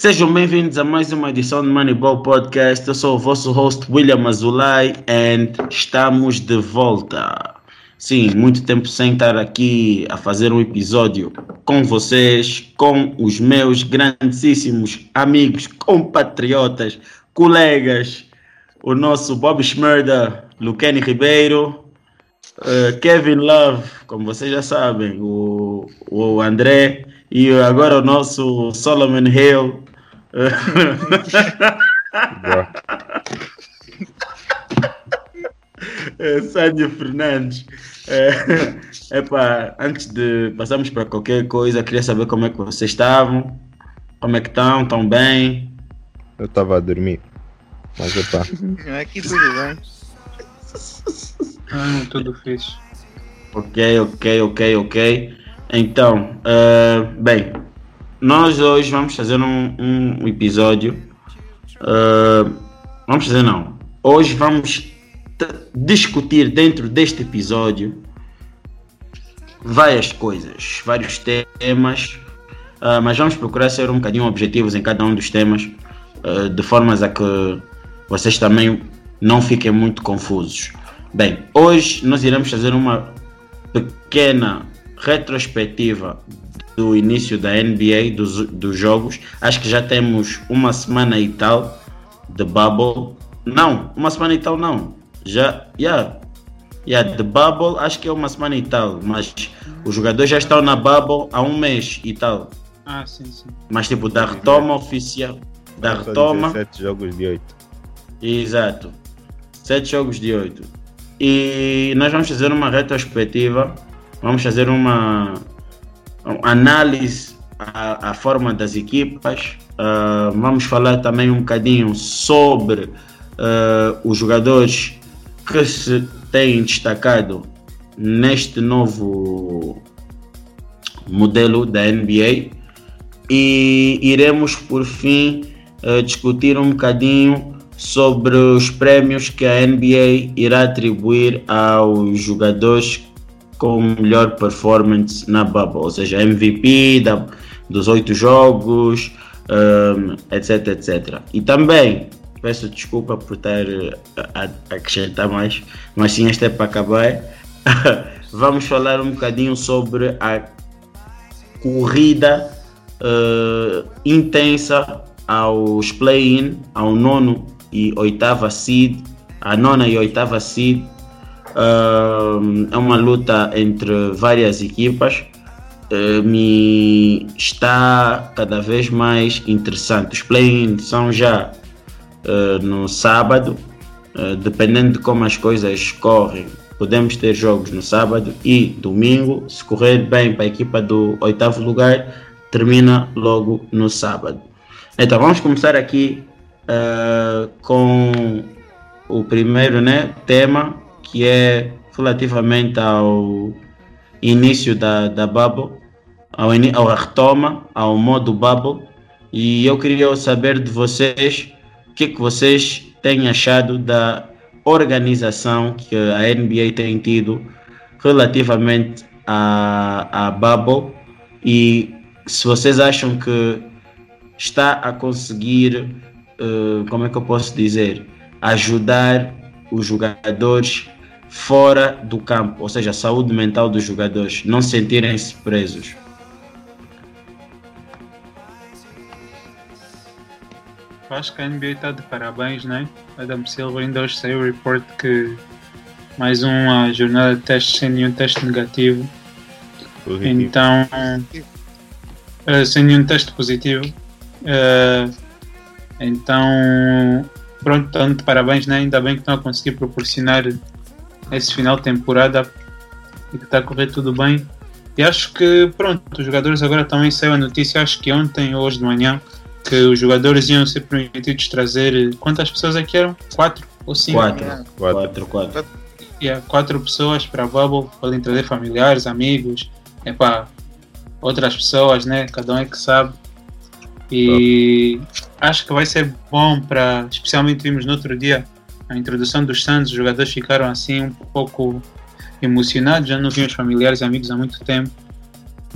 Sejam bem-vindos a mais uma edição do Moneyball Podcast. Eu sou o vosso host William Azulay e estamos de volta. Sim, muito tempo sem estar aqui a fazer um episódio com vocês, com os meus grandíssimos amigos, compatriotas, colegas, o nosso Bob Schmerda, Luquene Ribeiro, uh, Kevin Love, como vocês já sabem, o, o André e agora o nosso Solomon Hill. É, Sérgio Fernandes. É, epa, antes de passarmos para qualquer coisa, queria saber como é que vocês estavam. Como é que estão? Estão bem? Eu estava a dormir. Mas epá. Aqui tudo bem. Ah, tudo fixe. Ok, ok, ok, ok. Então, uh, bem, nós hoje vamos fazer um, um episódio. Uh, vamos fazer não. Hoje vamos discutir dentro deste episódio várias coisas, vários temas, uh, mas vamos procurar ser um bocadinho objetivos em cada um dos temas, de formas a que vocês também não fiquem muito confusos. Bem, hoje nós iremos fazer uma pequena retrospectiva do início da NBA, dos, dos jogos. Acho que já temos uma semana e tal de Bubble. Não, uma semana e tal não. Já, yeah. Yeah, de Bubble acho que é uma semana e tal, mas os jogadores já estão na Bubble há um mês e tal. Ah, sim, sim. Mas tipo, da retoma oficial. Da retoma. 17 jogos de 8. Exato. 7 jogos de 8. E nós vamos fazer uma retrospectiva, vamos fazer uma análise à, forma das equipas, uh, vamos falar também um bocadinho sobre uh, os jogadores que se têm destacado neste novo modelo da NBA e iremos por fim uh, discutir um bocadinho sobre os prémios que a NBA irá atribuir aos jogadores com melhor performance na bubble, ou seja, MVP da, dos oito jogos, um, etc, etc. E também peço desculpa por estar a, a acrescentar mais, mas sim, esta é para acabar. Vamos falar um bocadinho sobre a corrida uh, intensa aos play-in, ao nono e oitava seed, a nona e oitava seed. É uma luta entre várias equipas. Uh, me está cada vez mais interessante. Os play-ins são já uh, no sábado, uh, dependendo de como as coisas correm. Podemos ter jogos no sábado e domingo. Se correr bem para a equipa do oitavo lugar, termina logo no sábado. Então vamos começar aqui com o primeiro né, tema, que é relativamente ao início da, da Bubble, ao, ao retoma, ao modo Bubble. E eu queria saber de vocês o que, que vocês têm achado da organização que a NBA tem tido relativamente à, à Bubble e se vocês acham que está a conseguir uh, como é que eu posso dizer, ajudar os jogadores fora do campo, ou seja, a saúde mental dos jogadores, não sentirem-se presos. Eu acho que a NBA está de parabéns, né? Adam Silver ainda hoje saiu o report que mais uma jornada de testes sem nenhum teste negativo. Positivo. Então, uh, sem nenhum teste positivo. Uh, então, pronto, tanto parabéns, né? Ainda bem que estão a conseguir proporcionar esse final de temporada e que está a correr tudo bem. E acho que, pronto, os jogadores agora também saiu a notícia, acho que ontem ou hoje de manhã, que os jogadores iam ser permitidos trazer. Quantas pessoas é que eram? Quatro ou cinco? Quatro. Yeah. Quatro, quatro. Yeah, quatro pessoas para a Bubble, podem trazer familiares, amigos, é para outras pessoas, né? Cada um é que sabe. E acho que vai ser bom para, especialmente vimos no outro dia a introdução dos Santos, os jogadores ficaram assim um pouco emocionados, já não viam os familiares e amigos há muito tempo.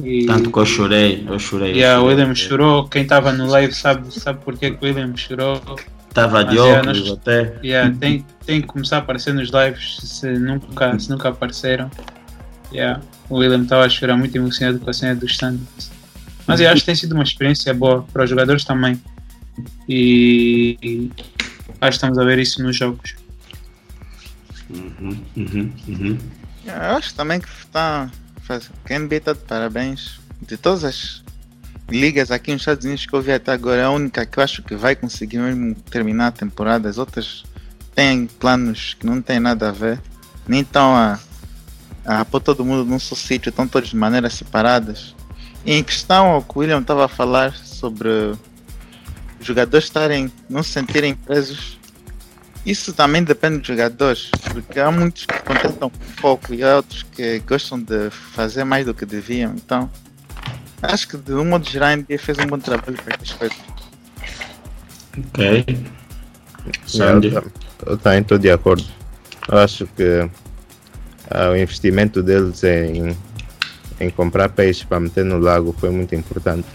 E, Tanto que eu chorei, eu chorei. eu yeah, o. William chorou. Quem estava no live sabe, sabe porque que o William chorou. Tava de óculos nós- até. Yeah, tem, tem que começar a aparecer nos lives se nunca, se nunca apareceram. Yeah, o William estava a chorar muito emocionado com a cena dos standards. Mas eu acho que tem sido uma experiência boa para os jogadores também. E, e acho que estamos a ver isso nos jogos. Uhum, uhum, uhum. Eu acho também que está. Faz, que a NBA está de parabéns. De todas as ligas aqui nos Estados Unidos que eu vi até agora, é a única que eu acho que vai conseguir mesmo terminar a temporada. As outras têm planos que não têm nada a ver. Nem estão a, a pôr todo mundo num só sítio, estão todos de maneiras separadas. E em questão ao que o William estava a falar sobre jogadores estarem, não se sentirem presos isso também depende dos jogadores, porque há muitos que contentam pouco e há outros que gostam de fazer mais do que deviam. Então, acho que de um modo geral a NBA fez um bom trabalho para essas coisas. Ok. Sandy. eu também estou de acordo. Eu acho que ah, o investimento deles em, em comprar peixe para meter no lago foi muito importante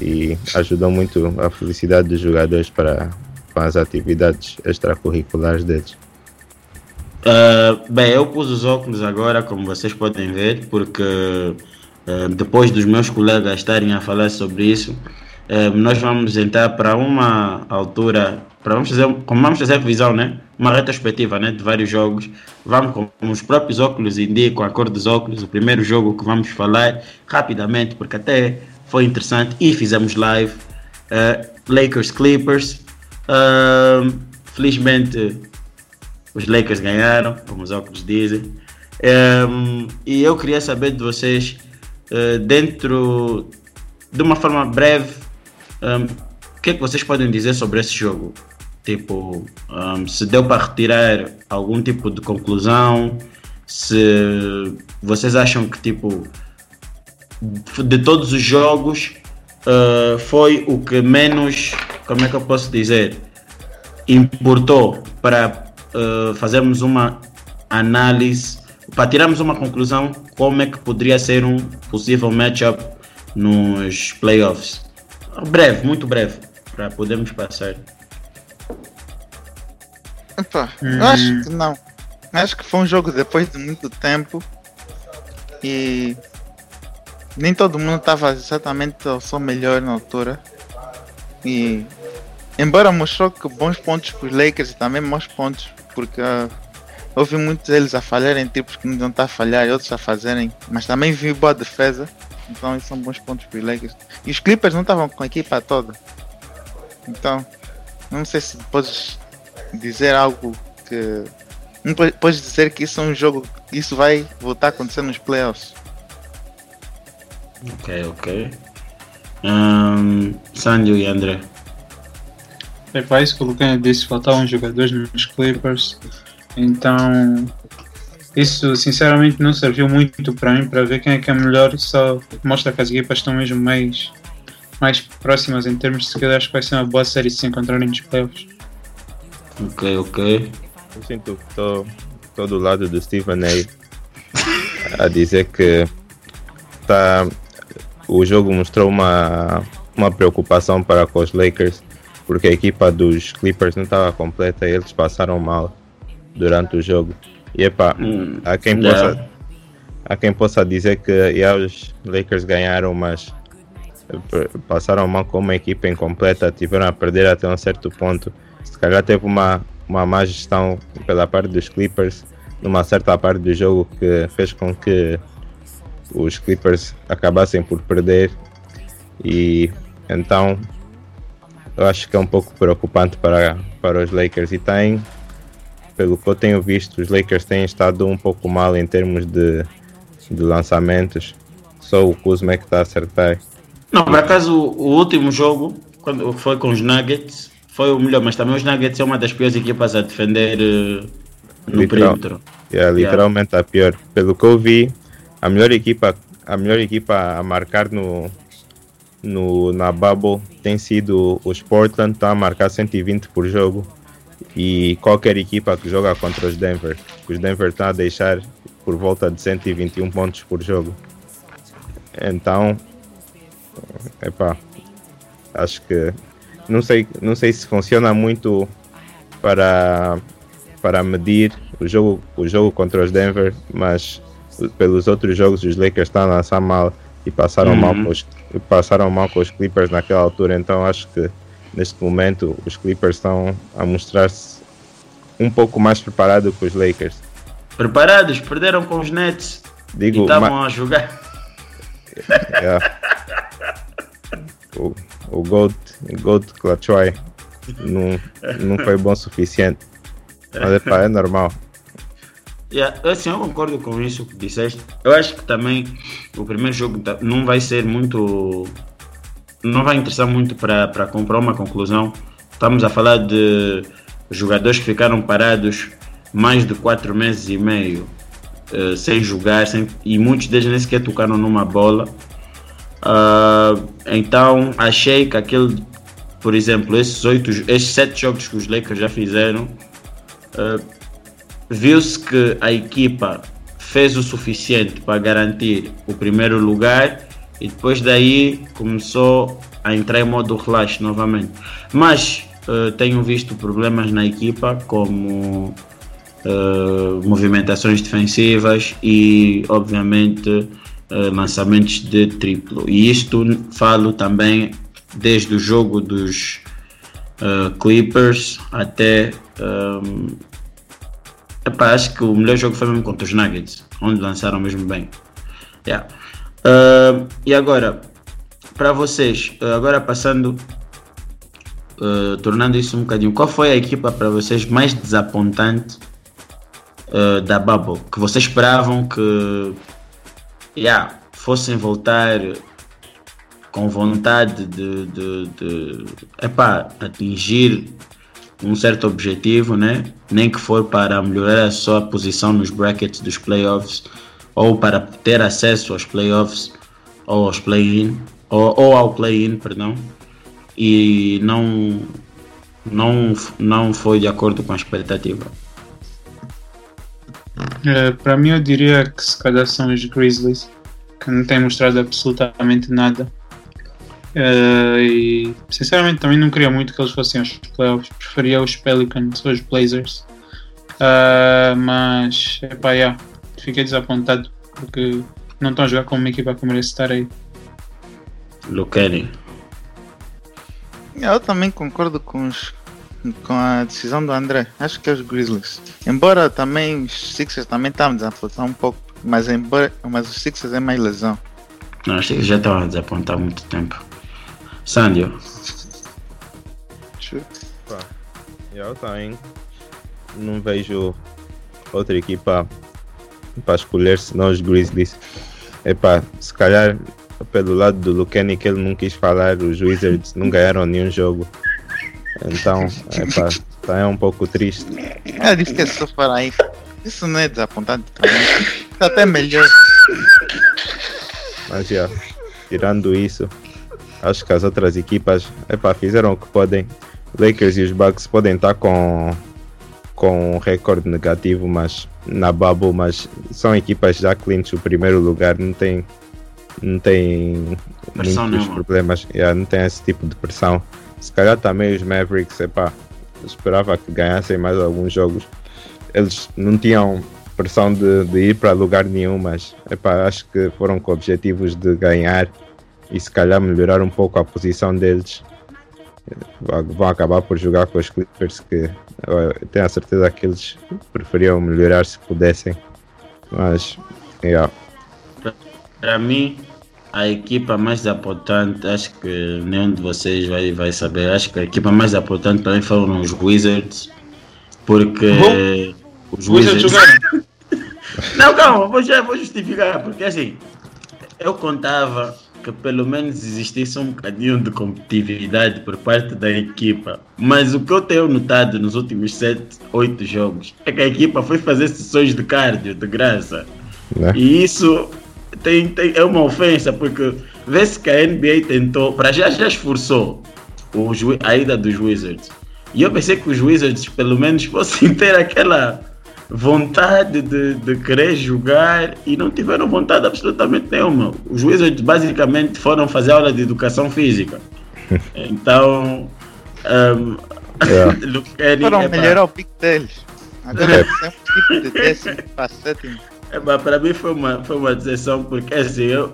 e ajudou muito a felicidade dos jogadores para, para as atividades extracurriculares deles. Uh, bem, eu pus os óculos agora, como vocês podem ver, porque uh, depois dos meus colegas estarem a falar sobre isso, uh, nós vamos entrar para uma altura, para vamos fazer, como vamos fazer revisão, né? Uma retrospectiva, né? De vários jogos. Vamos com os próprios óculos indicam a cor dos óculos. O primeiro jogo que vamos falar rapidamente, porque até foi interessante e fizemos live. uh, Lakers Clippers. Uh, felizmente os Lakers ganharam, como os óculos dizem. Ehm, e eu queria saber de vocês, eh, dentro de uma forma breve, ehm, o que é que vocês podem dizer sobre esse jogo? Tipo, ehm, se deu para retirar algum tipo de conclusão, se vocês acham que tipo de todos os jogos eh, foi o que menos, como é que eu posso dizer, importou para uh, fazermos uma análise, para tirarmos uma conclusão como é que poderia ser um possível matchup nos playoffs. Breve, muito breve, para podermos passar. Hum. eu acho que não. Acho que foi um jogo depois de muito tempo e nem todo mundo estava exatamente ao seu melhor na altura. E embora mostrou que bons pontos para os Lakers e também maus pontos, porque ah, houve muitos deles a falharem tipos que não deviam estar a falhar e outros a fazerem, mas também vi boa defesa, então esses são bons pontos para os Lakers. E os Clippers não estavam com a equipa toda, então não sei se podes dizer algo que. Não po- podes dizer que isso é um jogo, isso vai voltar a acontecer nos playoffs. Ok, ok. Um, Sandio e André. É para isso que o Lucas disse, faltavam jogadores nos Clippers. Então, isso sinceramente não serviu muito para mim para ver quem é que é melhor. Só mostra que as equipas estão mesmo mais, mais próximas em termos de se calhar acho que vai ser uma boa série se se encontrarem nos playoffs. Ok, ok. Eu sinto que estou do lado do Stephen A a dizer que tá, o jogo mostrou uma, uma preocupação para com os Lakers, porque a equipa dos Clippers não estava completa e eles passaram mal durante o jogo. E epá, Hum, há quem possa há quem possa dizer que yeah, os Lakers ganharam, mas eh, passaram mal com uma equipa incompleta, tiveram a perder até um certo ponto. Se calhar teve uma, uma má gestão pela parte dos Clippers numa certa parte do jogo que fez com que os Clippers acabassem por perder e então eu acho que é um pouco preocupante para, para os Lakers e tem pelo que eu tenho visto, os Lakers têm estado um pouco mal em termos de, de lançamentos. Só o Kuzma é que está a acertar. Não, por acaso o último jogo, quando foi com os Nuggets, foi o melhor, mas também os Nuggets é uma das piores equipas a defender eh, no Literal. perímetro. É literalmente a pior. Pelo que eu vi, a melhor equipa, a melhor equipa a marcar no, no, na bubble tem sido os Portland, estão a marcar 120 por jogo. E qualquer equipa que joga contra os Denver, os Denver estão a deixar por volta de 121 pontos por jogo. Então, epá, acho que não sei, não sei se funciona muito para, para medir o jogo, o jogo contra os Denver, mas pelos outros jogos os Lakers estão a lançar mal e passaram, uhum. mal com os, passaram mal com os Clippers naquela altura, então acho que neste momento os Clippers estão a mostrar-se um pouco mais preparados que os Lakers. Preparados, perderam com os Nets Digo, e estavam a jogar. Yeah. O, o Gold, Gold Klachoy não, não foi bom o suficiente. Mas é, pá, é normal. Yeah, assim, eu concordo com isso que disseste. Eu acho que também o primeiro jogo não vai ser muito. Não vai interessar muito para comprar uma conclusão. Estamos a falar de jogadores que ficaram parados mais de 4 meses e meio uh, sem jogar sem, e muitos deles nem sequer tocaram numa bola. Uh, então achei que aquele, por exemplo, esses oito, esses sete jogos que os Lakers já fizeram, uh, viu-se que a equipa fez o suficiente para garantir o primeiro lugar e depois daí começou a entrar em modo relaxo novamente. Mas uh, tenho visto problemas na equipa como uh, movimentações defensivas e obviamente uh, lançamentos de triplo. E isto falo também desde o jogo dos Clippers até um, epá, acho que o melhor jogo foi mesmo contra os Nuggets, onde lançaram mesmo bem. Yeah. e agora, para vocês, agora passando uh, tornando isso um bocadinho, qual foi a equipa para vocês mais desapontante uh, da Bubble? Que vocês esperavam que yeah, fossem voltar com vontade de, de, de epá, atingir um certo objetivo, né? nem que for para melhorar a sua posição nos brackets dos playoffs ou para ter acesso aos playoffs ou aos play-in ou, ou ao play-in, perdão e não, não, não foi de acordo com a expectativa. É, para mim, eu diria que se calhar são os Grizzlies, que não têm mostrado absolutamente nada. É, e sinceramente também não queria muito que eles fossem aos playoffs, preferia os Pelicans ou os Blazers. Uh, mas, epá, yeah, fiquei desapontado porque não estão a jogar como uma equipa que merece estar aí. Luqueni. Eu também concordo com, os, com a decisão do André. Acho que é os Grizzlies. Embora também os Sixers também estavam desapontar um pouco, mas, embora, mas os Sixers é mais lesão. Não, os Sixers já estavam a desapontar há muito tempo. Sandio. Eu também não vejo outra equipa para escolher senão os Grizzlies. Epá, se calhar pelo lado do Lucani que ele não quis falar, os Wizards não ganharam nenhum jogo. Então, epá, tá, é um pouco triste. É difícil só falar aí. Isso não é desapontado também. Está até melhor. Mas já, tirando isso, acho que as outras equipas epá, fizeram o que podem. Lakers e os Bucks podem estar com, com um recorde negativo, mas na bubble, mas são equipas já clientes o primeiro lugar, não tem não tem pressão muitos problemas, yeah, não tem esse tipo de pressão. Se calhar também os Mavericks, epá, esperava que ganhassem mais alguns jogos. Eles não tinham pressão de, de ir para lugar nenhum, mas epá, acho que foram com objetivos de ganhar e se calhar melhorar um pouco a posição deles. Vão acabar por jogar com os Clippers que eu tenho a certeza que eles preferiam melhorar se pudessem. Mas yeah. Para mim, a equipa mais importante, acho que nenhum de vocês vai, vai saber, acho que a equipa mais importante para mim foram os Wizards, porque Bom, os Wizards. jogaram. Não, calma, vou, já, vou justificar, porque assim, eu contava que pelo menos existisse um bocadinho de competitividade por parte da equipa. Mas o que eu tenho notado nos últimos 7, 8 jogos é que a equipa foi fazer sessões de cardio de graça. Né? E isso tem, tem, é uma ofensa, porque vê-se que a NBA tentou, para já já esforçou o, a ida dos Wizards. E eu pensei que os Wizards pelo menos fossem ter aquela, vontade de, de querer jogar e não tiveram vontade absolutamente nenhuma. Os Wizards basicamente foram fazer aula de educação física. Então, um, Yeah. Lucani, Foram epá, melhorar o pico deles. Agora é sempre tipo de décimo para sétimo. epá, para mim foi uma, foi uma decepção porque assim, eu,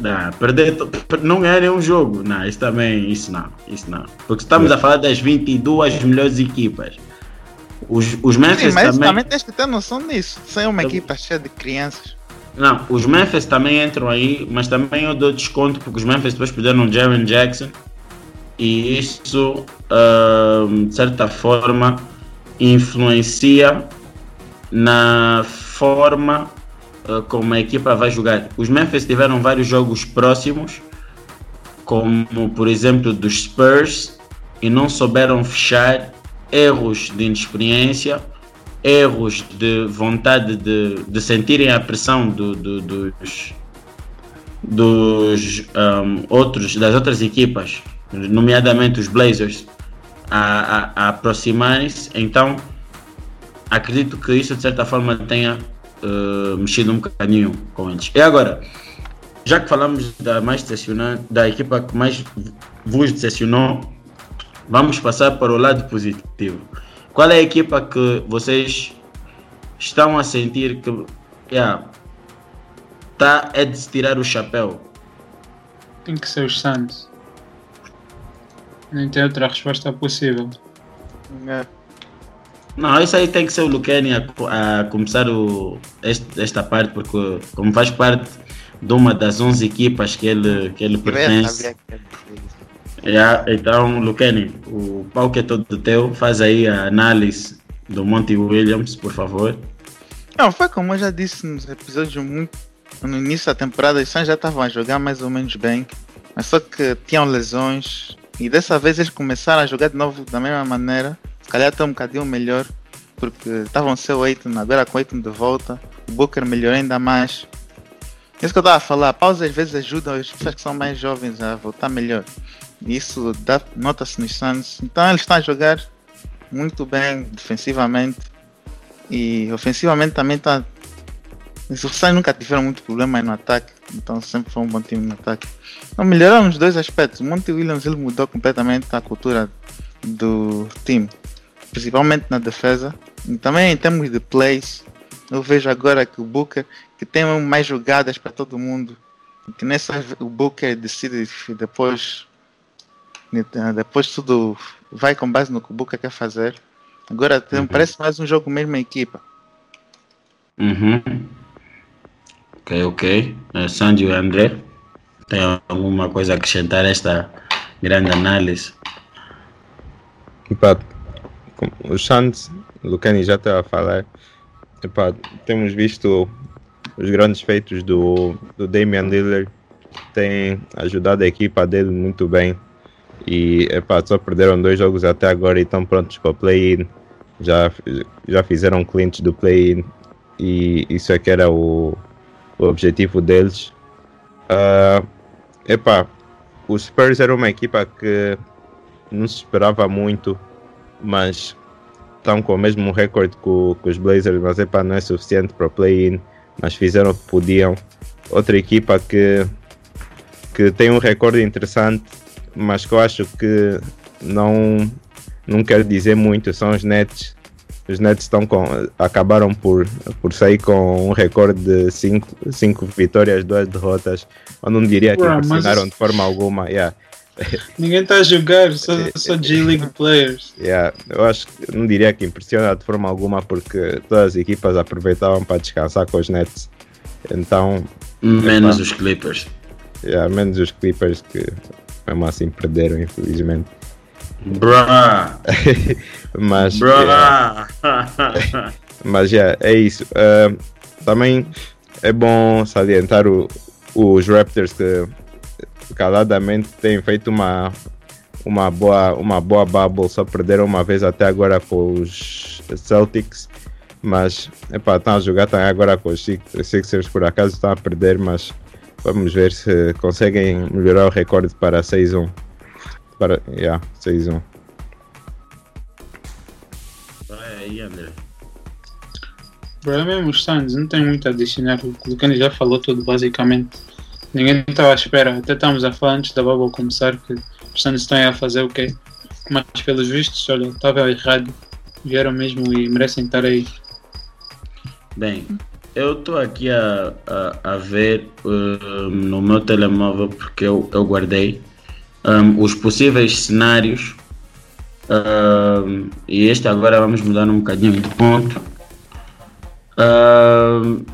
não, perder, não ganhar nenhum jogo, não, isso também, isso não, isso não. Porque estamos a falar das 22 melhores equipas. Os, os Memphis Sim, mas também, também tens que ter noção disso. Sem uma Eu- equipa cheia de crianças. Não, os Memphis também entram aí, mas também eu dou desconto porque os Memphis depois perderam o Jaren Jackson e isso, ahm, de certa forma, influencia na forma ah, como a equipa vai jogar. Os Memphis tiveram vários jogos próximos, como por exemplo dos Spurs, e não souberam fechar erros de inexperiência erros de vontade de, de sentirem a pressão do- do- dos, dos um, outros, das outras equipas, nomeadamente os Blazers, a, a- a aproximarem-se. Então, acredito que isso de certa forma tenha uh, mexido um bocadinho com eles. E agora, já que falamos da mais da equipa que mais vos decepcionou, vamos passar para o lado positivo. Qual é a equipa que vocês estão a sentir que yeah, tá é de se tirar o chapéu? Tem que ser os Suns. Nem tem outra resposta possível. É. Não, isso aí tem que ser o Lucani a, a começar o, este- esta parte, porque como faz parte de uma das 11 equipas que ele, que ele pertence, yeah, então Lucani, o que é todo teu, faz aí a análise do Monty Williams, por favor. Não, foi como eu já disse nos episódios muito. No início da temporada, os Suns já estavam a jogar mais ou menos bem, mas só que tinham lesões. E dessa vez eles começaram a jogar de novo da mesma maneira. Se calhar até um bocadinho melhor, porque estavam sem o Aiton, agora com o Aiton de volta. O Booker melhorou ainda mais. Isso que eu estava a falar, a pausa às vezes ajuda as pessoas que são mais jovens a voltar melhor. Isso nota-se nos Suns. Então eles estão a jogar muito bem defensivamente. E ofensivamente também está. Os Suns nunca tiveram muito problema no ataque, então sempre foi um bom time no ataque. Então melhoraram nos dois aspectos. O Monty Williams ele mudou completamente a cultura do time, principalmente na defesa. E também em termos de plays, eu vejo agora que o Booker, que tem mais jogadas para todo mundo, que nessa o Booker decide depois, depois tudo vai com base no que o Booker quer fazer. Agora tem- Uhum. parece mais um jogo mesmo em equipa. Uhum. Ok, ok. Uh, Sandy e André, tem alguma coisa a acrescentar a esta grande análise? Epá, o Lucani já estava a falar, epá, temos visto os grandes feitos do, do Damian Lillard, tem ajudado a equipa dele muito bem e epá, só perderam dois jogos até agora e estão prontos para o play-in, já, já fizeram clientes do play-in e isso é que era o, o objetivo deles. Ah, epá, os Spurs era uma equipa que não se esperava muito, mas estão com o mesmo recorde que os Blazers, mas epá, não é suficiente para o play-in, mas fizeram o que podiam. Outra equipa que, que tem um recorde interessante, mas que eu acho que não, não quer dizer muito, são os Nets. Os Nets estão com, acabaram por, por sair com um recorde de 5 vitórias, 2 derrotas. Eu não diria que mas impressionaram de forma alguma. Yeah. Ninguém está a jogar, só, só G-League players. Yeah, eu acho que não diria que impressiona de forma alguma porque todas as equipas aproveitavam para descansar com os Nets. Então, Menos Epá. os Clippers. Yeah, menos os Clippers que mesmo assim perderam, infelizmente. Bruh, Mas, bruh. yeah, mas yeah, é isso. Ah, também é bom salientar o- os Raptors que caladamente têm feito uma, uma, boa, uma boa bubble, só perderam uma vez até agora com os Celtics. Mas epá, estão a jogar também agora com os Sixers, por acaso estão a perder, mas vamos ver se conseguem melhorar o recorde para 6-1. Para, yeah, 6-1. Vai aí, André. É mesmo os Suns, não tem muito a adicionar. O Lucani já falou tudo, basicamente. Ninguém estava à espera. Até estávamos a falar antes da bubble começar que os Suns estão aí a fazer o quê? Mas pelos vistos, olha, estava errado. Vieram mesmo e merecem estar aí. Bem, eu estou aqui a, a, a ver uh, no meu telemóvel porque eu, eu guardei um, os possíveis cenários um, e este agora vamos mudar um bocadinho de ponto. Um,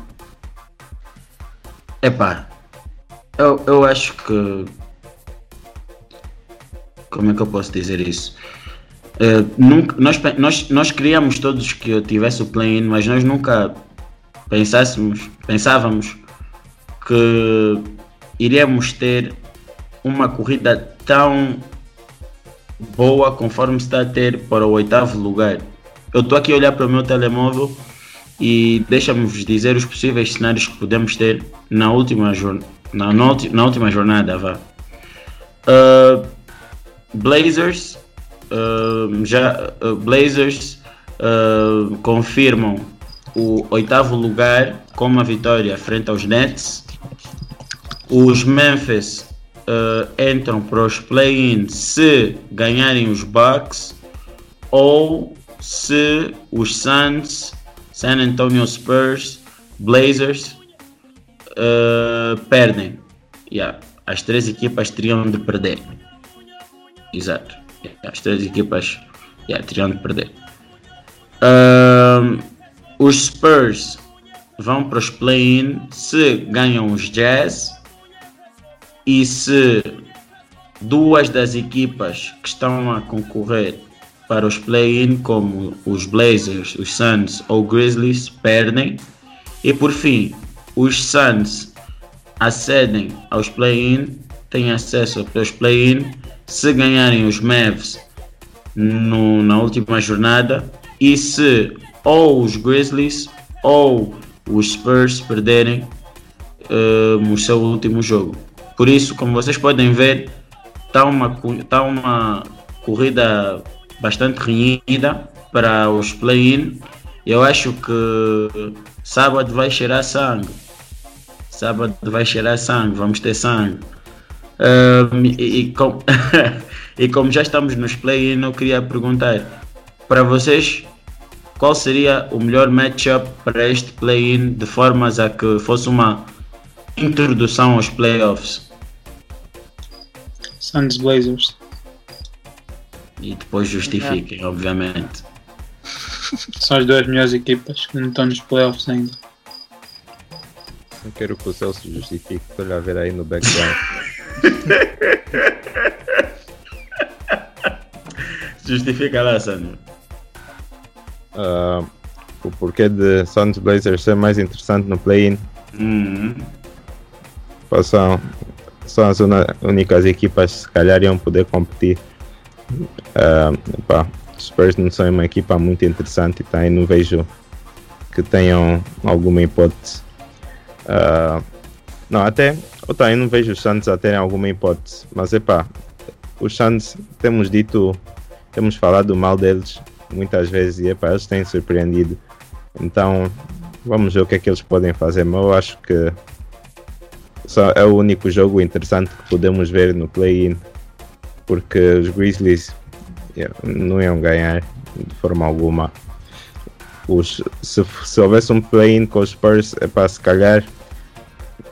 epá, eu, eu acho que. Como é que eu posso dizer isso? Uh, nunca, nós, nós, nós queríamos todos que eu tivesse o play-in, mas nós nunca pensássemos, pensávamos que iríamos ter uma corrida tão boa conforme está a ter para o oitavo lugar. Eu estou aqui a olhar para o meu telemóvel e deixa-me vos dizer os possíveis cenários que podemos ter na última, na, na, na última jornada. Vá. Uh, Blazers uh, já uh, Blazers confirmam o oitavo lugar com uma vitória frente aos Nets. Os Memphis uh, entram para os play-in se ganharem os Bucks ou se os Suns, San Antonio Spurs, Blazers uh, perdem. Yeah. As três equipas teriam de perder. Exato. As três equipas yeah, teriam de perder. Uh, os Spurs vão para os play-in se ganham os Jazz e se duas das equipas que estão a concorrer para os play-in, como os Blazers, os Suns ou Grizzlies, perdem. E por fim, os Suns acedem aos play-in, têm acesso aos play-in se ganharem os Mavs no, na última jornada e se ou os Grizzlies ou os Spurs perderem uh, o seu último jogo. Por isso, como vocês podem ver, está uma, tá uma corrida bastante renhida para os play-in. Eu acho que sábado vai cheirar sangue. Sábado vai cheirar sangue, vamos ter sangue. Um, e, e, com, e como já estamos nos play-in, eu queria perguntar para vocês qual seria o melhor matchup para este play-in de formas a que fosse uma introdução aos playoffs? Suns Blazers. E depois justifiquem, é. obviamente. São as duas melhores equipas que não estão nos playoffs ainda. Não quero que o Celso justifique, estou a ver aí no background. Justifica lá, Sandro uh, o porquê de Suns Blazers ser mais interessante no play-in. Uhum. São, são as únicas equipas que se calhar iam poder competir. Uh, pá, Spurs não são uma equipa muito interessante, tá? e não vejo que tenham alguma hipótese. Uh, não, até, ou tá, eu não vejo os Suns a terem alguma hipótese, mas é pá, os Suns temos dito, temos falado mal deles muitas vezes e epa, eles têm surpreendido. Então vamos ver o que é que eles podem fazer. Mas eu acho que só é o único jogo interessante que podemos ver no play-in porque os Grizzlies não iam ganhar de forma alguma. Os, se, se houvesse um play-in com os Spurs, é para se calhar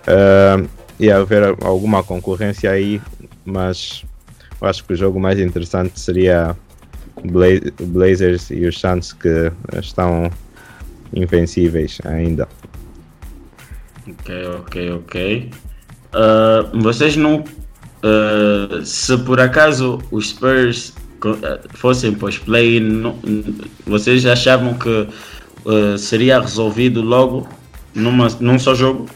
uh, ia haver alguma concorrência aí, mas eu acho que o jogo mais interessante seria Bla Blazers e os Suns que estão invencíveis ainda. Ok, ok, ok. Uh, vocês não. Uh, se por acaso os Spurs ah, fossem para os play vocês achavam que uh, seria resolvido logo numa, num só jogo?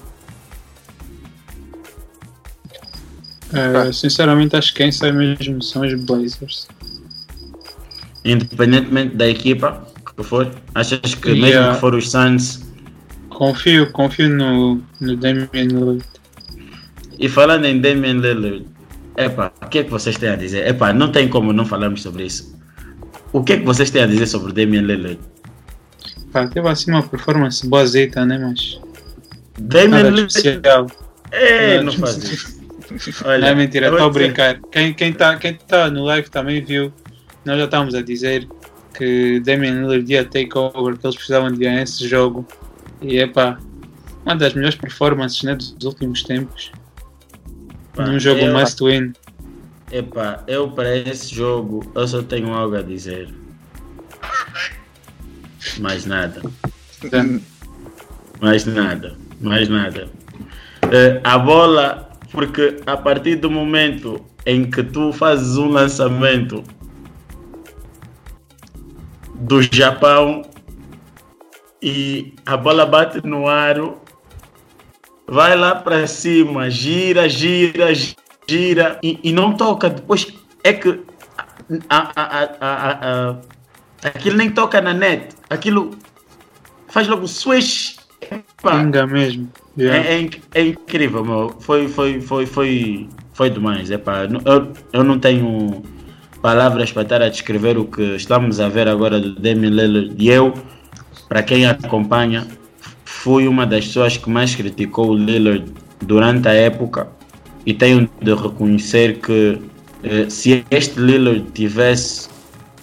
sinceramente acho que quem sai mesmo são os Blazers independentemente da equipa que for? Achas que yeah. mesmo que for os Suns. Confio, confio no, no Damian Lillard. E falando em Damian Lillard, epa, o que é que vocês têm a dizer? Epa, não tem como não falarmos sobre isso. O que é que vocês têm a dizer sobre Damian Lillard? Pá, teve assim uma performance boazeita, né? Mas. Damian Lillard. É, Nada não faz isso. Não é mentira, estou a brincar. Quem, quem, tá, quem tá no live também viu, nós já estávamos a dizer que Damian Lillard ia takeover, que eles precisavam de ganhar esse jogo. E é pá, uma das melhores performances né, dos últimos tempos. Pá, num jogo eu- must win. Epá, eu para esse jogo eu só tenho algo a dizer. Mais nada. Mais nada. Mais nada. Eh, a bola, porque a partir do momento em que tu fazes um lançamento do Japão e a bola bate no aro, vai lá para cima, gira, gira, gira e, e não toca. Depois é que a, a, a, aquilo nem toca na net, aquilo faz logo swish. Pinga mesmo. Yeah. é, é é incrível, meu. Foi, foi, foi, foi, foi demais. Epá, eu, eu não tenho palavras para estar a descrever o que estamos a ver agora do Damian Lillard. E eu, para quem acompanha, fui uma das pessoas que mais criticou o Lillard durante a época. E tenho de reconhecer que eh, se este Lillard tivesse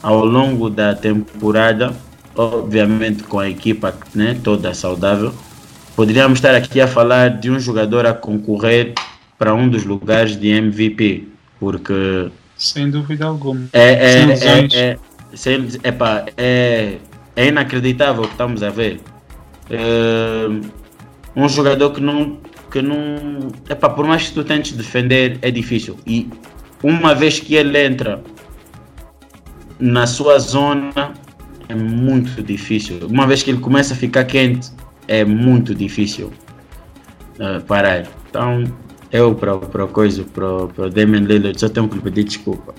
ao longo da temporada, obviamente com a equipa né, toda saudável, poderíamos estar aqui a falar de um jogador a concorrer para um dos lugares de MVP, porque Sem dúvida alguma. é, Sem é, é, é, sem- epá, é, é inacreditável o que estamos a ver. É, um jogador que não. Que não epá, por mais que tu tentes defender, é difícil. E uma vez que ele entra na sua zona, é muito difícil. Uma vez que ele começa a ficar quente, é muito difícil eh, parar. Então, eu para para coisa, para para Damian Lillard, só tenho que lhe pedir desculpa.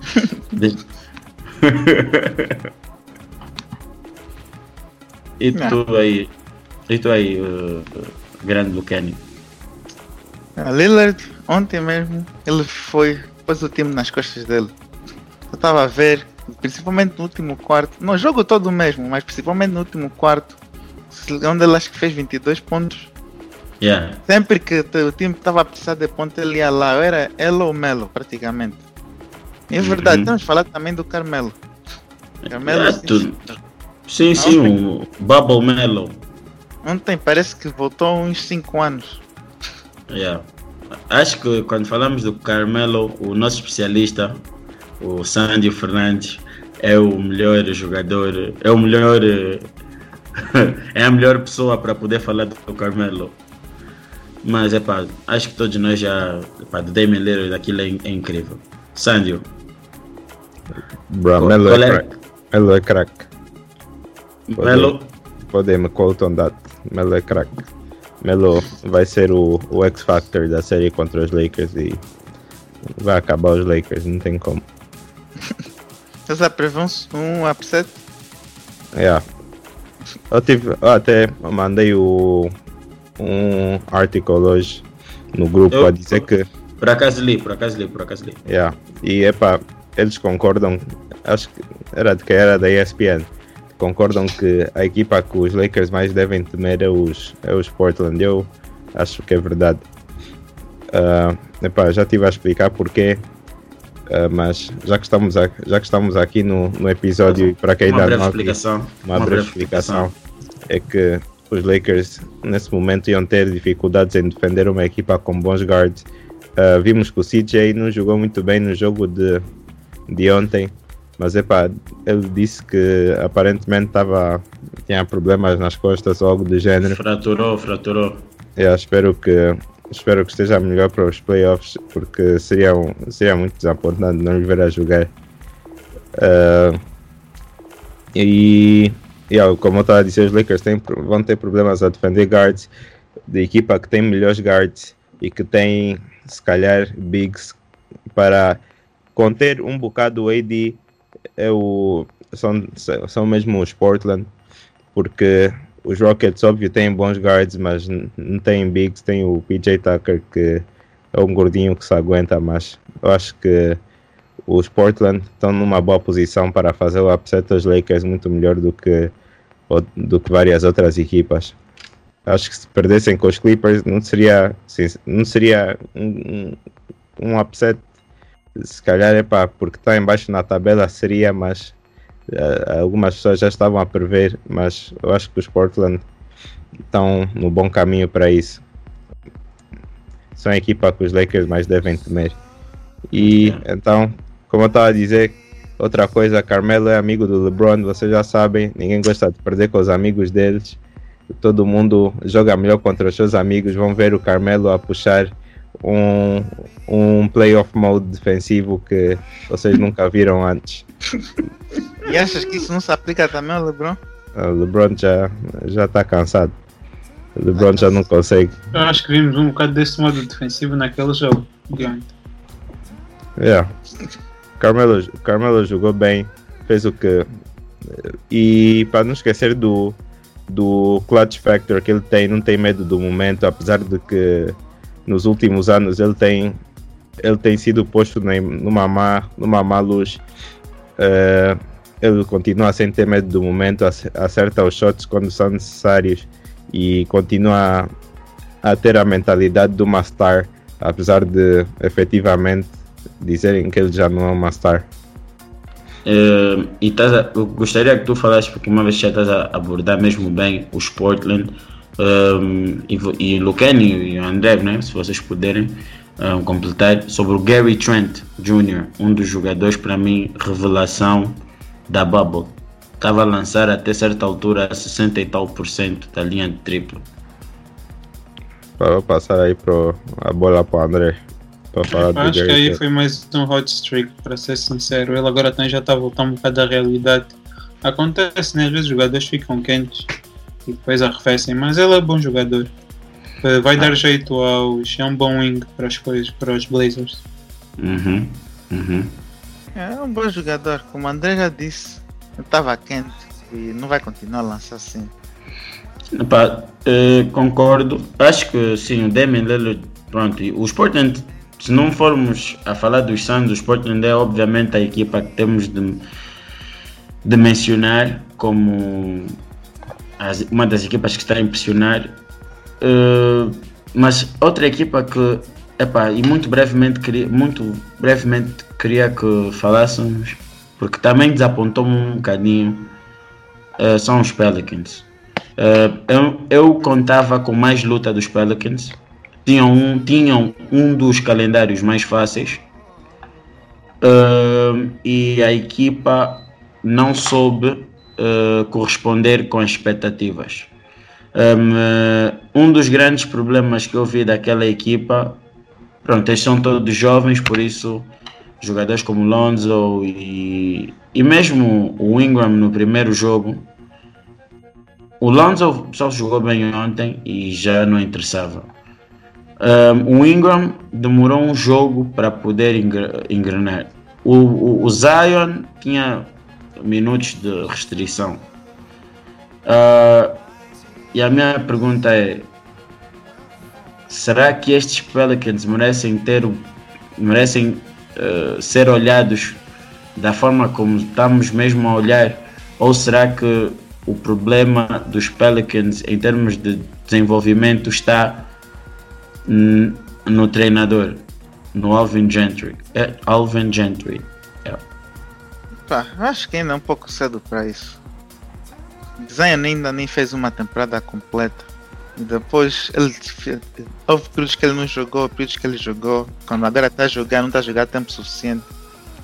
De- e tu aí, e tu aí, eh, grande Lucani. A Lillard, ontem mesmo, ele foi, pôs o time nas costas dele. Eu estava a ver, principalmente no último quarto, no jogo todo mesmo, mas principalmente no último quarto, onde ele acho que fez 22 pontos. Yeah. Sempre que o time estava a precisar de ponto, ele ia lá. Era ele ou Melo, praticamente. E é verdade, Uhum. temos falar também do Carmelo. Carmelo, É, assim, tu- Sim, sim, o Bubble Mellow. ontem parece que voltou uns 5 anos. Yeah. Acho que quando falamos do Carmelo, o nosso especialista, o Sandio Fernandes, é o melhor jogador, é o melhor, é a melhor pessoa para poder falar do Carmelo. Mas é pá, acho que todos nós já, epá, do Damian Lillard aquilo é, é incrível. Sandio, Bro, Melo é é? crack. Melo é crack. Melo, Podem me quote on that. Melo é crack. Melo vai ser o, o X Factor da série contra os Lakers e vai acabar os Lakers, não tem como. Prevê um, um upset? Yeah. Eu tive, eu até mandei o, um article hoje no grupo Eu- a dizer que por acaso li, por acaso li, por acaso li. Yeah. E epá, eles concordam, acho que era de que era da ESPN, concordam que a equipa que os Lakers mais devem temer é os, é os Portland. Eu acho que é verdade. Ah, epá, já estive a explicar porquê, ah, mas já que estamos, a- já que estamos aqui no, no episódio, para quem Uma ainda breve não explicação. uma, breve explicação é que os Lakers nesse momento iam ter dificuldades em defender uma equipa com bons guards. Ah, vimos que o CJ não jogou muito bem no jogo de, de ontem, mas epá, ele disse que aparentemente estava tinha problemas nas costas ou algo do género. Fraturou, fraturou. Eu espero que espero que esteja melhor para os playoffs porque seria, um, seria muito desapontante não lhe ver a jogar. Ah, e yeah, como eu estava a dizer, os Lakers têm, vão ter problemas a defender guards de equipa que tem melhores guards e que tem se calhar bigs para conter um bocado o AD é o, são, são mesmo os Portland porque os Rockets, óbvio, têm bons guards, mas não têm bigs. Tem o PJ Tucker, que é um gordinho que se aguenta, mas eu acho que os Portland estão numa boa posição para fazer o upset dos Lakers muito melhor do que do que várias outras equipas. Acho que se perdessem com os Clippers não seria, não seria um, um, upset. Se calhar é pá, porque está embaixo na tabela seria, mas uh, algumas pessoas já estavam a prever, mas eu acho que os Portland estão no bom caminho para isso. São a equipa que os Lakers mais devem temer. E então, como eu estava a dizer, outra coisa, Carmelo é amigo do LeBron, vocês já sabem, ninguém gosta de perder com os amigos deles. Todo mundo joga melhor contra os seus amigos. Vão ver o Carmelo a puxar um, um playoff mode defensivo que vocês nunca viram antes. E achas que isso não se aplica também ao LeBron? O LeBron já já está cansado. O LeBron já não consegue. Eu acho que vimos um bocado desse modo defensivo naquele jogo de Yeah. Carmelo, Carmelo jogou bem, fez o que. E para não esquecer do, do clutch factor que ele tem, não tem medo do momento, apesar de que nos últimos anos ele tem, ele tem sido posto numa má, numa má luz. Uh, ele continua sem ter medo do momento, acerta os shots quando são necessários e continua a ter a mentalidade de uma star, apesar de efetivamente dizerem que ele já não é uma star. Uh, e a, eu gostaria que tu falasses, porque uma vez já estás a abordar mesmo bem os Portland um, e, e Lucani e o André, né, se vocês puderem um, completar, sobre o Gary Trent Jr., um dos jogadores para mim revelação da Bubble. Estava a lançar até certa altura 60 e tal por cento da linha de triplo. Vou passar aí pro, a bola para o André. Falar do Acho que aí foi mais um hot streak, para ser sincero. Ele agora também já está voltando um bocado da realidade. Acontece, né? Às vezes os jogadores ficam quentes e depois arrefecem, mas ele é bom jogador. Eh, vai dar jeito aos. É um bom wing para as coisas, para os Blazers. Uhum. Uhum. É um bom jogador, como o André já disse, estava quente e não vai continuar a lançar assim. Epá, eh, concordo. Acho que sim, o Damian Lillard, pronto, os Portland se não formos a falar dos Suns, o Portland é obviamente a equipa que temos de, de mencionar como as, uma das equipas que está a impressionar. Uh, mas outra equipa que, epá, e muito brevemente, queria, muito brevemente queria que falássemos, porque também desapontou-me um bocadinho, uh, são os Pelicans. Uh, eu, eu contava com mais luta dos Pelicans tinham um, tinham um dos calendários mais fáceis uh, e a equipa não soube uh, corresponder com as expectativas. Um, uh, um, dos grandes problemas que eu vi daquela equipa, pronto, eles são todos jovens, por isso jogadores como Lonzo e, e mesmo o Ingram no primeiro jogo. O Lonzo só jogou bem ontem e já não interessava. Um, o Ingram demorou um jogo para poder engrenar. O, o, o, Zion tinha minutos de restrição. Uh, e a minha pergunta é: será que estes Pelicans merecem ter merecem uh, ser olhados da forma como estamos mesmo a olhar? Ou será que o problema dos Pelicans em termos de desenvolvimento está no treinador, no Alvin Gentry. É Alvin Gentry. É. Acho que ainda é um pouco cedo para isso. Zion ainda nem fez uma temporada completa. E depois ele houve períodos que ele não jogou, períodos que ele jogou. Quando agora está a jogar, não está a jogar tempo suficiente.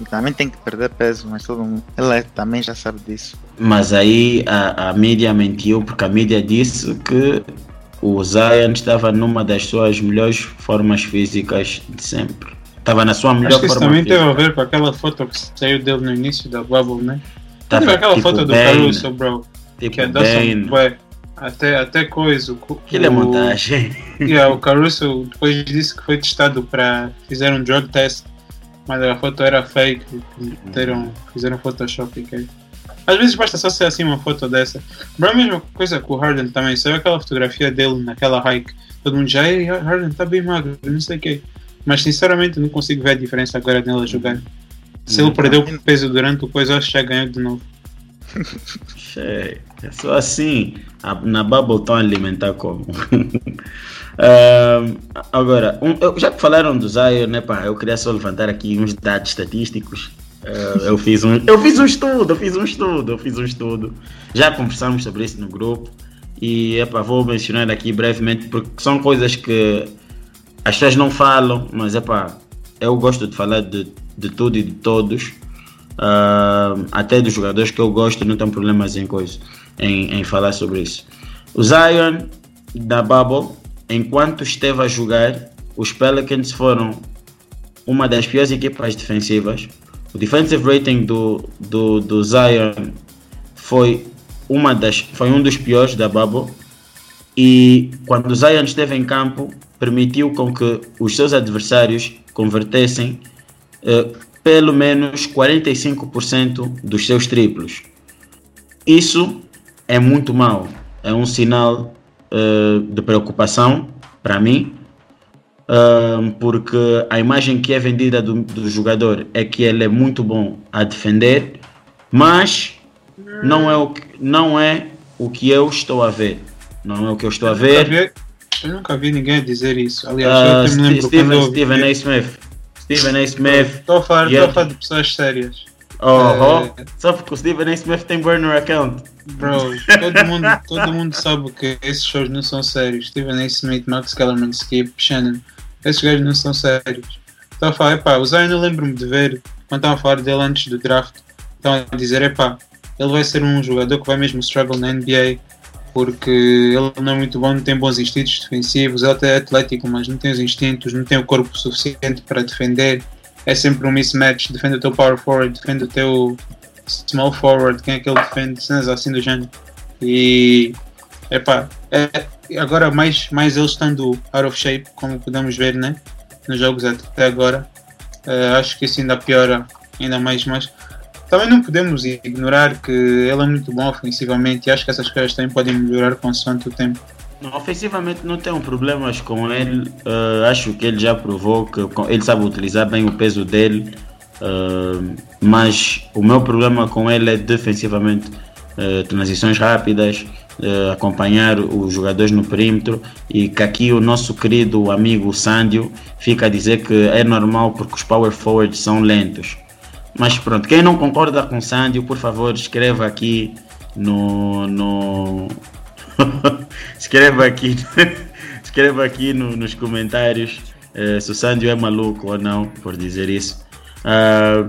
E também tem que perder peso, mas todo mundo, ele é, também já sabe disso. Mas aí a, a mídia mentiu porque a mídia disse que o Zion estava numa das suas melhores formas físicas de sempre. Estava na sua melhor Acho que isso também física. teve a ver com aquela foto que saiu dele no início da Bubble, né? Tava Teve aquela tipo foto do Caruso, bro. Tipo que é ué, até, até coisa. o- Aquilo é montagem. Yeah, o Caruso depois disse que foi testado para. Fizeram um drug test, mas a foto era fake. Meteram, fizeram Photoshop. ok? Às vezes basta só ser assim uma foto dessa. Bro, a mesma coisa com o Harden também. Saiu aquela fotografia dele naquela hike. Todo mundo já, Harden tá bem magro, não sei o quê. Mas sinceramente não consigo ver a diferença agora nele a jogar. Se ele Hum. perdeu peso durante o coisa, acho que já ganhou de novo. É só assim. Na Bubble estão a alimentar como? Ahm, agora, um- eu- já que falaram do Zion, né, pá, eu queria só levantar aqui uns dados estatísticos. Ah, eu, fiz um, eu fiz um estudo, eu fiz um estudo, eu fiz um estudo. Já conversamos sobre isso no grupo. E epá, vou mencionar aqui brevemente porque são coisas que as pessoas não falam, mas epá, eu gosto de falar de, de tudo e de todos. Ah, até dos jogadores que eu gosto, não tenho problemas em, coisa, em, em falar sobre isso. O Zion da Bubble, enquanto esteve a jogar, os Pelicans foram uma das piores equipas defensivas. O defensive rating do, do, do Zion foi, uma das, foi um dos piores da Bubble. E quando o Zion esteve em campo, permitiu com que os seus adversários convertessem eh, pelo menos 45% dos seus triplos. Isso é muito mau. É um sinal eh, de preocupação para mim, ah, porque a imagem que é vendida do, do jogador é que ele é muito bom a defender, mas não é o que, não é o que eu estou a ver. Não é o que eu estou a ver. Eu nunca vi ninguém dizer isso. Aliás, Ah, eu até me Steven, Stephen A. Smith. Stephen A. Smith. Estou a falar, Yeah. de pessoas sérias. Oh, Eh, Só porque o Stephen A. Smith tem burner account. Bro, todo mundo, todo mundo sabe que esses shows não são sérios. Steven A. Smith, Max Kellerman, Skip, Shannon. Esses gajos não são sérios. Estou a falar, epá, o Zion eu lembro-me de ver, quando estava a falar dele antes do draft, estavam a dizer, epá, ele vai ser um jogador que vai mesmo struggle na NBA, porque ele não é muito bom, não tem bons instintos defensivos, ele até é atlético, mas não tem os instintos, não tem o corpo suficiente para defender. É sempre um mismatch, defende o teu power forward, defende o teu small forward, quem é que ele defende, cenas assim do género. E epá, é, agora mais, mais ele estando out of shape, como podemos ver né, nos jogos até agora, eh, acho que isso ainda piora ainda mais, mas também não podemos ignorar que ele é muito bom ofensivamente e acho que essas coisas também podem melhorar consoante o tempo. Ofensivamente não tenho problemas com ele. eh, acho que ele já provou que ele sabe utilizar bem o peso dele. eh, mas o meu problema com ele é defensivamente. transições rápidas, eh, acompanhar os jogadores no perímetro e que aqui o nosso querido amigo Sandio fica a dizer que é normal porque os power forwards são lentos. Mas pronto, quem não concorda com Sandio, por favor, escreva aqui no. no... escreva aqui, escreva aqui no- nos comentários eh, se o Sandio é maluco ou não por dizer isso. Ah,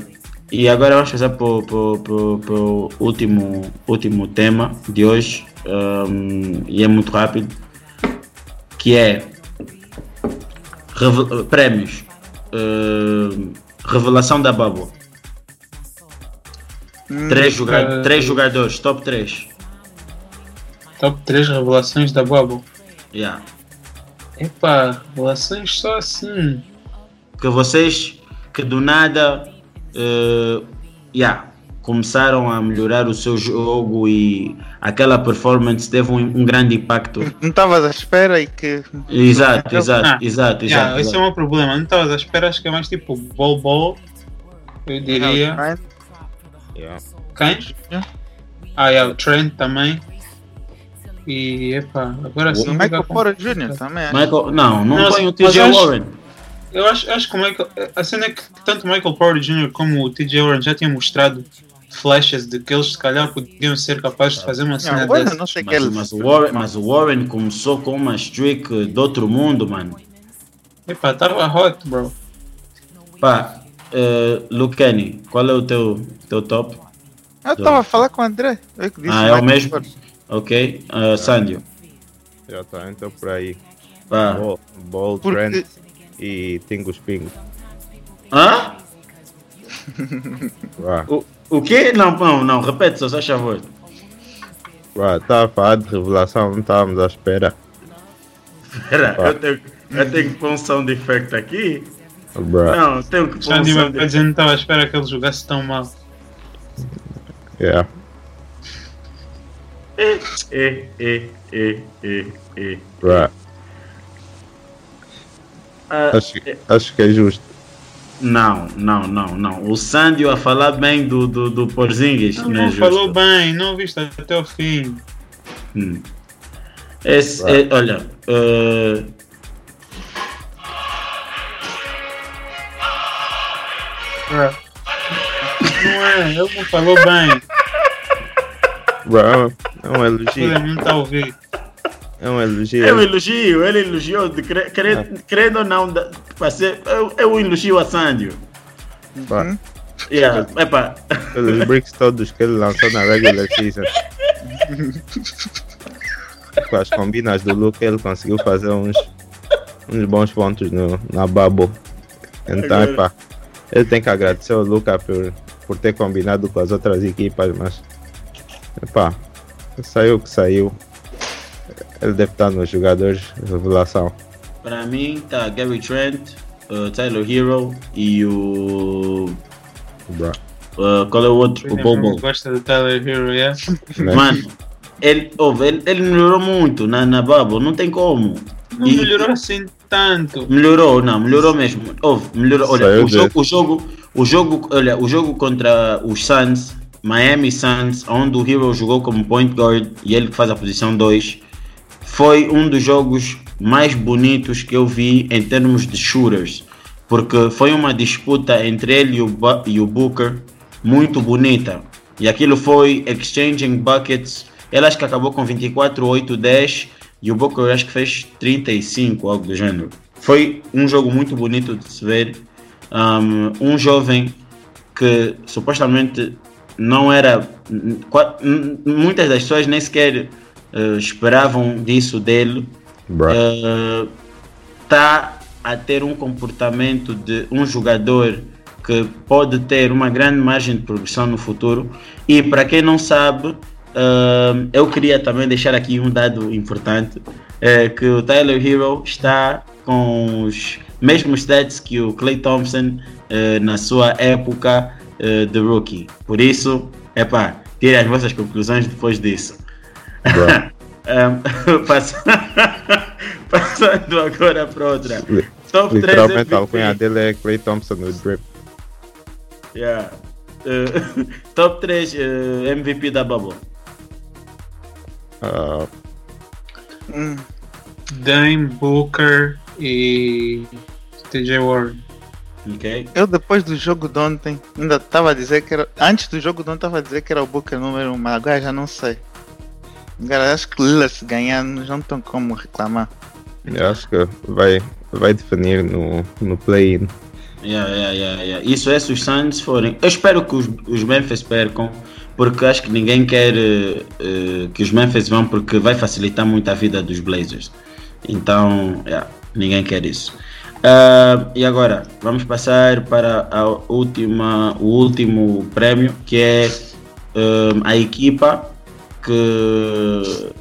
e agora vamos passar para o último, último tema de hoje, ahm, e é muito rápido, que é reve- prémios. Ah, revelação da Bubble. Hum, Três, joga eh, três jogadores, top 3. Top 3 revelações da Bubble. Yeah. Epá, revelações só assim. Que vocês que do nada eh, yeah, começaram a melhorar o seu jogo e aquela performance teve um, um grande impacto. Não estavas à espera e que. Exato, exato, Ah, exato, Yeah, exato. esse é o meu problema. Não estavas à espera, acho que é mais tipo ball ball. Eu diria. Right? Yeah. Ah, yeah, o Trent também. E epá, agora sim. O fica Michael com- Porter Jr. também. Michael, não, não Não, põe o TJ Warren. Eu acho, acho que o Michael. A cena é que tanto o Michael Porter Jr. como o TJ Warren já tinham mostrado flashes de que eles se calhar podiam ser capazes de fazer uma cena Não, dessa. não sei que Mas, ele. mas o Warren, mas o Warren começou com uma streak de outro mundo, mano. Epá, tava hot, bro. Pá, uh, Lucani, qual é o teu, teu top? Eu estava a falar com o André. Eu que disse Ah, é o mesmo? Ok, uh, Sandio. Já tá, então por aí. Pá. Ball, ball Porque- Trent e Tingos Pingos. Hã? O, o quê? Não, não, não, repete só, só favor. vá, tá a falar de revelação, não estávamos à espera. Espera, eu tenho, eu tenho que pôr um sound effect aqui. Bruh, Não, tenho que pôr um me sound vai dizer, não estava à espera que ele jogasse tão mal. yeah. E, e, e, e, e, e. Bruh. Ah, Acho, acho que é justo. Não, não, não, não. O Sandio a falar bem do, do, do Porzingis. Não, Não, é não justo. falou bem, não viste até o fim. Hum. Esse, é, olha, eh, Não é, ele não falou bem. Bro, é um elogio. Ele não está a ouvir. É um elogio. é um elogio, ele elogiou, de, cre, cre, querendo ou não, ser, é, é um elogio a Sandio. Pá, Yeah, epa, Pelos bricks todos que ele lançou na regular season. Com as combinas do Luke, ele conseguiu fazer uns, uns bons pontos no, na bubble. Então, Agora- epá, ele tem que agradecer ao Luca por, por ter combinado com as outras equipas, mas epá, saiu o que saiu. Ele deve estar nos jogadores de revelação. para mim tá Gary Trent, uh, Tyler Hero e o. Bro. uh, qual é o outro? O Bobo. Gosta do Tyler Hero, yeah? Né? Mano, ele, ouve, ele, ele melhorou muito na, na Bubble, não tem como. Não E- melhorou assim tanto. Melhorou, não, melhorou mesmo. Ouve, melhorou. Olha, Saiu o de- jogo, o jogo, o jogo, olha, o jogo contra os Suns, Miami Suns, onde o Hero jogou como point guard e ele que faz a posição 2, foi um dos jogos mais bonitos que eu vi em termos de shooters, porque foi uma disputa entre ele e o, Booker muito bonita. E aquilo foi exchanging buckets. Ele acho que acabou com 24, 8, 10 e o Booker acho que fez 35, algo do gênero. Foi um jogo muito bonito de se ver. Um, um jovem que supostamente não era. Muitas das pessoas nem sequer eh, esperavam disso dele. Está a ter um comportamento de um jogador que pode ter uma grande margem de progressão no futuro. E para quem não sabe, eh, eu queria também deixar aqui um dado importante: é que o Tyler Hero está com os mesmos stats que o Clay Thompson eh, na sua época eh, de rookie. Por isso, epá, tirem as vossas conclusões depois disso. Um, passa- Passando agora para outra. Top 3 Literalmente a MVP. alcunha dele é Clay Thompson no drip. Yeah. Uh, top 3 uh, MVP da Bubble. Hum, Dame, Booker e TJ Warren. Ok? eu depois do jogo de ontem ainda estava a dizer que era. Antes do jogo de ontem estava a dizer que era o Booker número 1, mas agora já não sei. Agora acho que Lila se ganhar não tem como reclamar. eu acho que vai, vai definir no, no play-in. Yeah, yeah, yeah, yeah. Isso é se os Suns forem. Eu espero que os, os Memphis percam, porque acho que ninguém quer eh, que os Memphis vão, porque vai facilitar muito a vida dos Blazers. Então, yeah, ninguém quer isso. Ah, e agora, vamos passar para a última, o último prémio, que é eh, a equipa que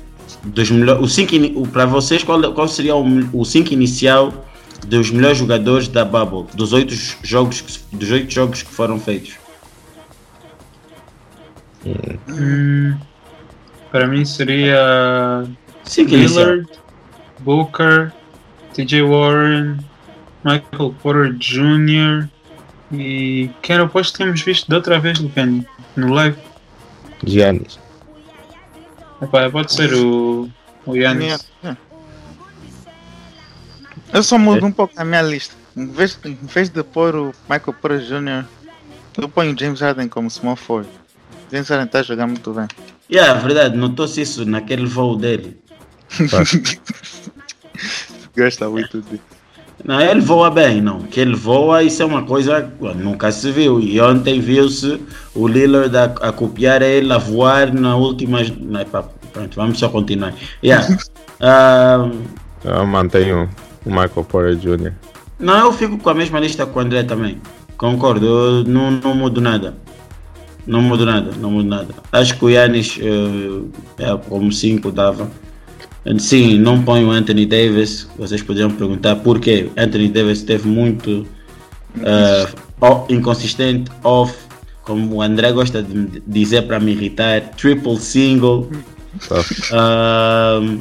dos melhores, o cinco para vocês qual, qual seria o 5 inicial dos melhores jogadores da Bubble, dos oito jogos dos oito jogos que foram feitos. Hum, para mim seria 5 inicial. Lillard, Booker, TJ Warren, Michael Porter Jr. e quem era o posto que tínhamos visto da outra vez, Lucani, no live. Giannis. Epá, pode ser o, o Yannis. Minha- Eu só mudo um pouco a minha lista. Em vez, em vez de pôr o Michael Porter Jr., eu ponho o James Harden como small forward. James Harden está a jogar muito bem. Yeah, verdade, notou-se isso naquele voo dele. Gosta muito de. Não, ele voa bem, não. Que ele voa, isso é uma coisa que nunca se viu. E ontem viu-se o Lillard a, a copiar ele, a voar na última. Na, pronto, vamos só continuar. Yeah. Ah, Eu mantenho o Michael Porter Jr. não, eu fico com a mesma lista com o André também. Concordo, eu não, não mudo nada. Não mudo nada, não mudo nada. Acho que o Yannis, eh, é, como 5 dava. Sim, não ponho o Anthony Davis. Vocês poderiam perguntar por quê. Anthony Davis teve muito o- inconsistente, off, como o André gosta de dizer para me irritar, triple single. Ahm,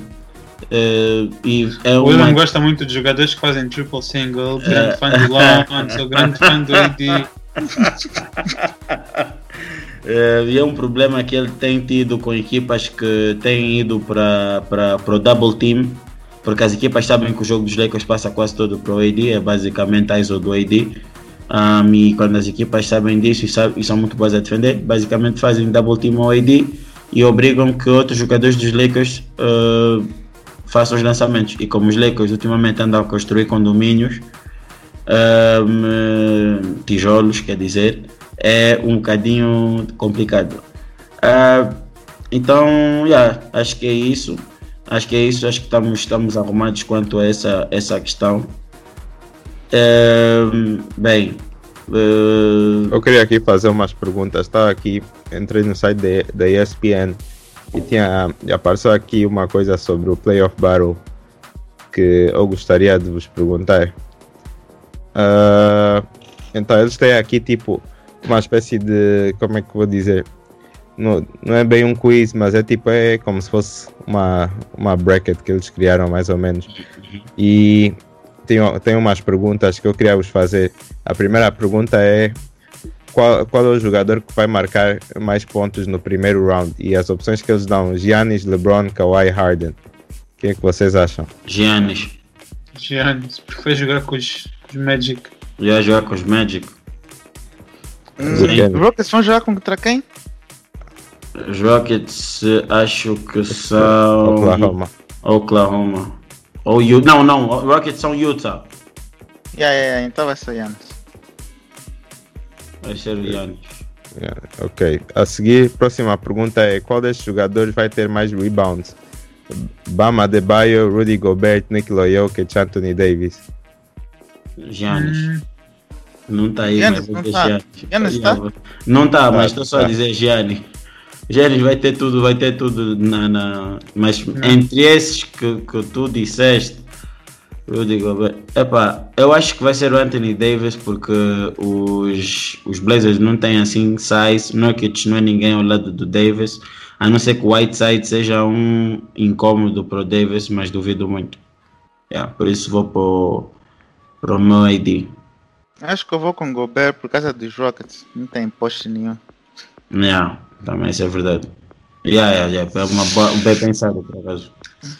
Uh, e é O William uma... gosta muito de jogadores que fazem triple single, grande fã do Lon, sou grande fã do AD. É, e é um problema que ele tem tido com equipas que têm ido para o double team, porque as equipas sabem que o jogo dos Lakers passa quase todo para o AD, é basicamente a ISO do AD. Um, e quando as equipas sabem disso e, e, são muito boas a defender, basicamente fazem double team ao AD e obrigam que outros jogadores dos Lakers uh, façam os lançamentos. E como os Lakers ultimamente andam a construir condomínios, um, tijolos, quer dizer, é um bocadinho complicado. Uh, então, yeah, acho que é isso. Acho que é isso. Acho que estamos, estamos arrumados quanto a essa, essa questão. Uh, bem, uh, Eu queria aqui fazer umas perguntas. Estava aqui, entrei no site da- ESPN e tinha apareceu aqui uma coisa sobre o Playoff Battle que eu gostaria de vos perguntar. Ah, então eles têm aqui tipo uma espécie de como é que vou dizer? Não, não é bem um quiz, mas é tipo é como se fosse uma, uma bracket que eles criaram mais ou menos. E tenho, tenho umas perguntas que eu queria vos fazer. A primeira pergunta é qual, qual é o jogador que vai marcar mais pontos no primeiro round? E as opções que eles dão: Giannis, LeBron, Kawhi, Harden. O que é que vocês acham? Giannis. Giannis, porque foi jogar com os, com os Magic. Já jogar com os Magic. Hum. Rockets vão jogar contra quem? Os Rockets acho que são Oklahoma. Oklahoma. Ou Utah. Não, não. Os Rockets são Utah. Yeah, yeah, yeah, então vai ser Yannis. Vai ser o Giannis. Yeah, ok. A seguir, próxima pergunta é: qual destes jogadores vai ter mais rebounds? Bama Adebayo, Rudy Gobert, Nikola Jokic, Anthony Davis. Giannis. Hum, Não está aí, Giannis mas vou não dizer tá. Giannis. Tá? Não está, Tá, mas estou só a tá. dizer Giannis. Giannis vai ter tudo, vai ter tudo na. na- mas Não. entre esses que, que tu disseste, eu digo, epá, eu acho que vai ser o Anthony Davis porque os, os Blazers não têm assim size, Nurkic não é ninguém ao lado do Davis, a não ser que o Whiteside seja um incômodo para o Davis, mas duvido muito. Yeah, por isso vou para o meu ID. Acho que eu vou com Gobert por causa dos Rockets. Não tem poste nenhum. Yeah, também isso é verdade. Yeah, yeah, yeah. É uma boa, bem pensado, por acaso.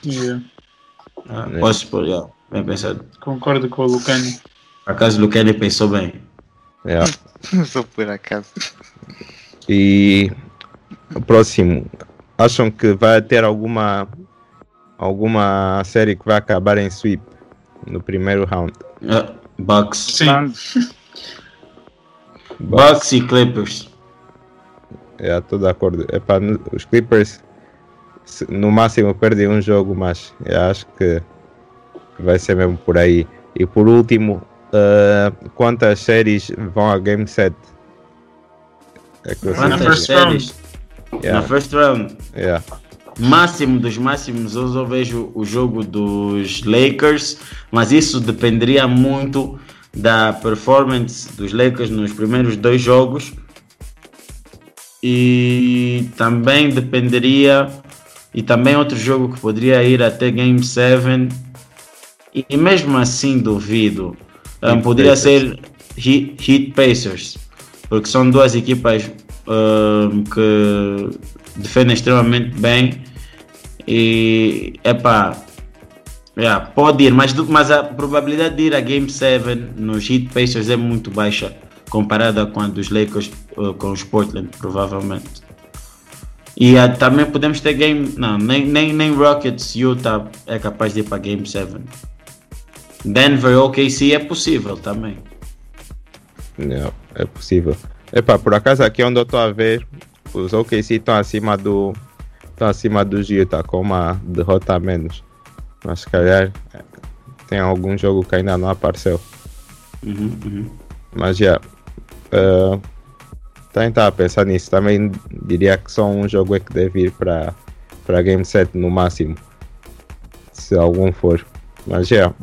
yeah, Ah, Yeah. Posso pôr, yeah, bem pensado. concordo com o Lucani. Por acaso o Lucani pensou bem. Yeah. Só por acaso. E o próximo, acham que vai ter alguma alguma série que vai acabar em sweep no primeiro round? Ah, Bucks. Sim, Bucks e Clippers. É, estou de acordo. Epá, os Clippers no máximo perdem um jogo, mas eu acho que vai ser mesmo por aí. E por último, ah, quantas séries vão a Game 7? É que Na Quantas first séries? Na yeah, first round. yeah. Máximo dos máximos, eu só vejo o jogo dos Lakers, mas isso dependeria muito da performance dos Lakers nos primeiros dois jogos. E também dependeria e também outro jogo que poderia ir até Game 7 e, mesmo assim duvido. Um, poderia Pacers. ser Heat, Heat Pacers porque são duas equipas um, que defendem extremamente bem e epá, yeah, pode ir, mas, mas a probabilidade de ir a Game 7 nos Heat Pacers é muito baixa comparada com a dos Lakers com os Portland, provavelmente. E ah, também podemos ter Game. Não, nem, nem, nem Rockets Utah é capaz de ir para Game 7. Denver OKC é possível também. Não, é possível. Epá, por acaso aqui onde eu estou a ver, os OKC estão acima do. Estão acima dos Utah com uma derrota a menos. Mas se calhar tem algum jogo que ainda não apareceu. Uhum, uhum. Mas já. eh, também estava a pensar nisso. Também diria que só um jogo é que deve ir para para Game 7 no máximo. Se algum for. Mas já.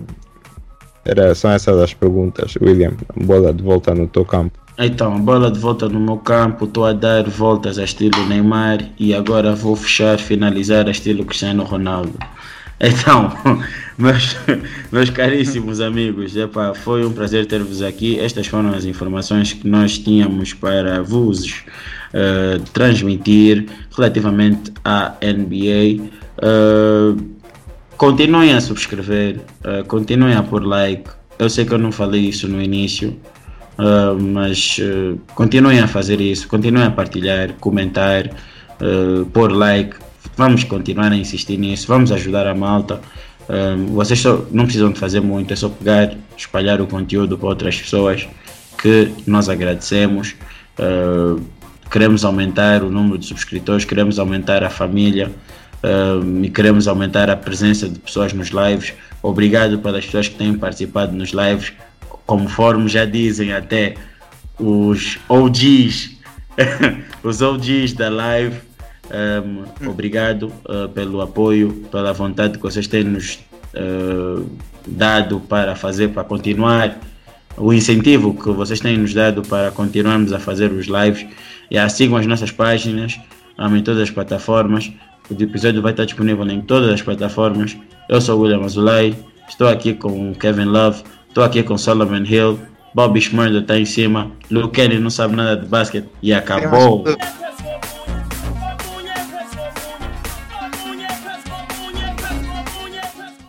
Era, são essas as perguntas. William, bola de volta no teu campo. Então, bola de volta no meu campo, estou a dar voltas a estilo Neymar e agora vou fechar, finalizar a estilo Cristiano Ronaldo. Então, meus, meus caríssimos amigos, epa, foi um prazer ter-vos aqui. Estas foram as informações que nós tínhamos para vos uh, transmitir relativamente à NBA. Uh, continuem a subscrever, uh, continuem a pôr like. Eu sei que eu não falei isso no início, uh, mas uh, continuem a fazer isso, continuem a partilhar, comentar, uh, pôr like. Vamos continuar a insistir nisso, vamos ajudar a malta. vocês só, não precisam de fazer muito, é só pegar, espalhar o conteúdo para outras pessoas que nós agradecemos. queremos aumentar o número de subscritores, queremos aumentar a família e queremos aumentar a presença de pessoas nos lives. Obrigado pelas pessoas que têm participado nos lives, conforme já dizem até os OGs, os OGs da live. Um, obrigado uh, pelo apoio, pela vontade que vocês têm nos uh, dado para fazer, para continuar, o incentivo que vocês têm nos dado para continuarmos a fazer os lives. E assim sigam as nossas páginas um, em todas as plataformas. O episódio vai estar disponível em todas as plataformas. Eu sou o William Azulay, estou aqui com Kevin Love, estou aqui com Solomon Hill, Bobby Schmurda está em cima, Luke Kenny não sabe nada de basquete e acabou.